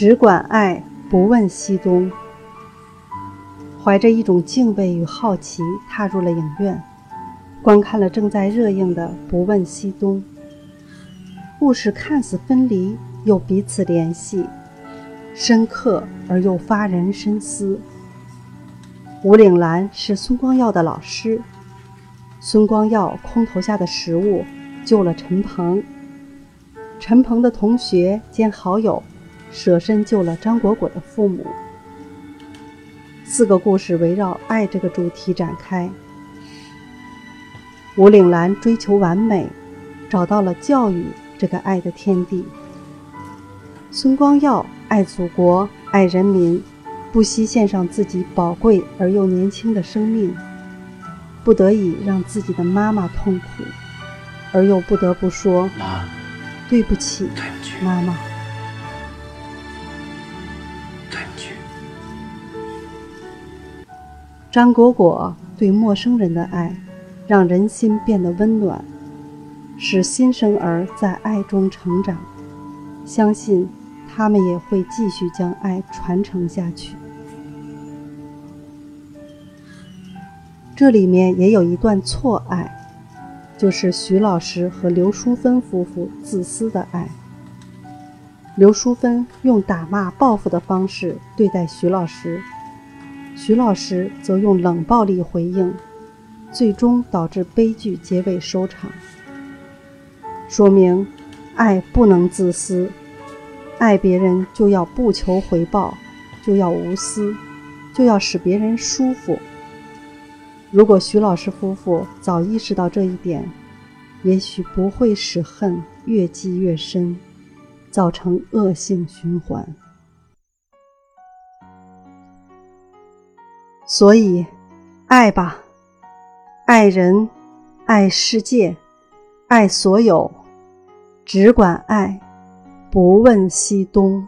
只管爱，不问西东。怀着一种敬畏与好奇，踏入了影院，观看了正在热映的《不问西东》。故事看似分离，又彼此联系，深刻而又发人深思。吴岭澜是孙光耀的老师，孙光耀空投下的食物救了陈鹏，陈鹏的同学兼好友舍身救了张果果的父母。四个故事围绕爱这个主题展开。吴岭澜追求完美，找到了教育这个爱的天地。孙光耀爱祖国，爱人民。不惜献上自己宝贵而又年轻的生命，不得已让自己的妈妈痛苦，而又不得不说：“妈，对不起，妈妈。”张果果对陌生人的爱，让人心变得温暖，使新生儿在爱中成长，相信。他们也会继续将爱传承下去。这里面也有一段错爱，就是徐老师和刘淑芬夫妇自私的爱。刘淑芬用打骂报复的方式对待徐老师，徐老师则用冷暴力回应，最终导致悲剧结尾收场。说明，爱不能自私。爱别人就要不求回报，就要无私，就要使别人舒服。如果徐老师夫妇早意识到这一点，也许不会使恨越积越深，造成恶性循环。所以，爱吧，爱人，爱世界，爱所有，只管爱。不问西东。